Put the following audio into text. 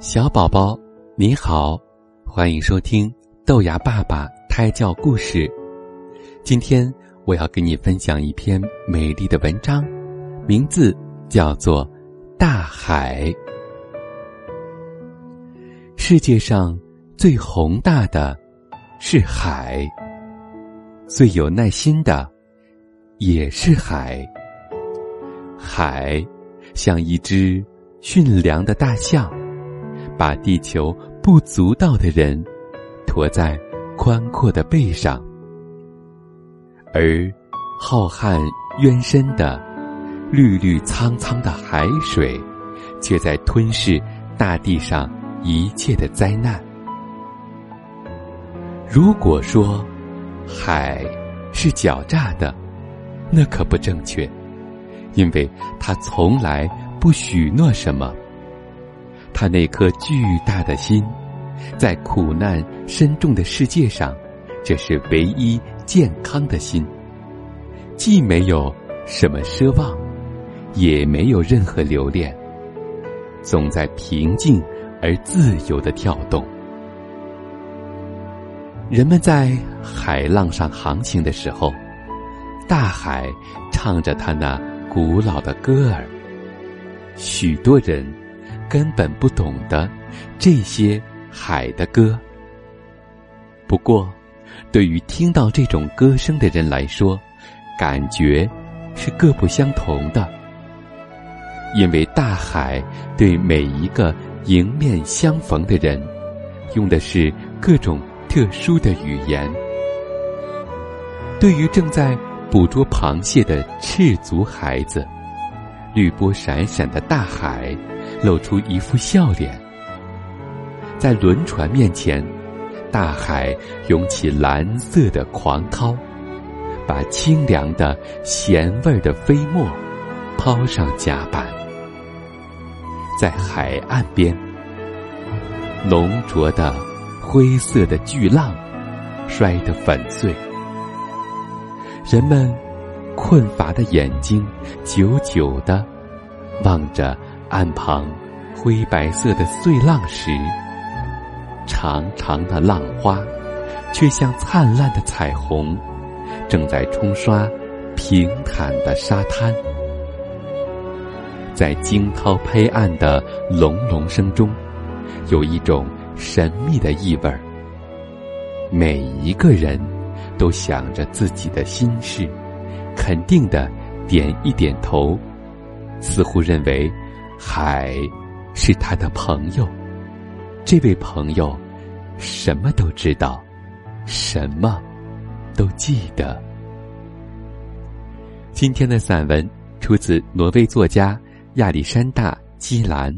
小宝宝，你好，欢迎收听豆芽爸爸胎教故事。今天我要跟你分享一篇美丽的文章，名字叫做《大海》。世界上最宏大的是海，最有耐心的也是海。海像一只驯良的大象。把地球不足道的人驮在宽阔的背上，而浩瀚渊深的绿绿苍苍的海水，却在吞噬大地上一切的灾难。如果说海是狡诈的，那可不正确，因为它从来不许诺什么。他那颗巨大的心，在苦难深重的世界上，这是唯一健康的心。既没有什么奢望，也没有任何留恋，总在平静而自由的跳动。人们在海浪上航行的时候，大海唱着他那古老的歌儿。许多人。根本不懂得这些海的歌。不过，对于听到这种歌声的人来说，感觉是各不相同的。因为大海对每一个迎面相逢的人，用的是各种特殊的语言。对于正在捕捉螃蟹的赤足孩子，绿波闪闪的大海。露出一副笑脸，在轮船面前，大海涌起蓝色的狂涛，把清凉的咸味的飞沫抛上甲板。在海岸边，浓浊的灰色的巨浪摔得粉碎，人们困乏的眼睛久久的望着。岸旁，灰白色的碎浪石，长长的浪花，却像灿烂的彩虹，正在冲刷平坦的沙滩。在惊涛拍岸的隆隆声中，有一种神秘的意味儿。每一个人都想着自己的心事，肯定的点一点头，似乎认为。海是他的朋友，这位朋友什么都知道，什么都记得。今天的散文出自挪威作家亚历山大·基兰。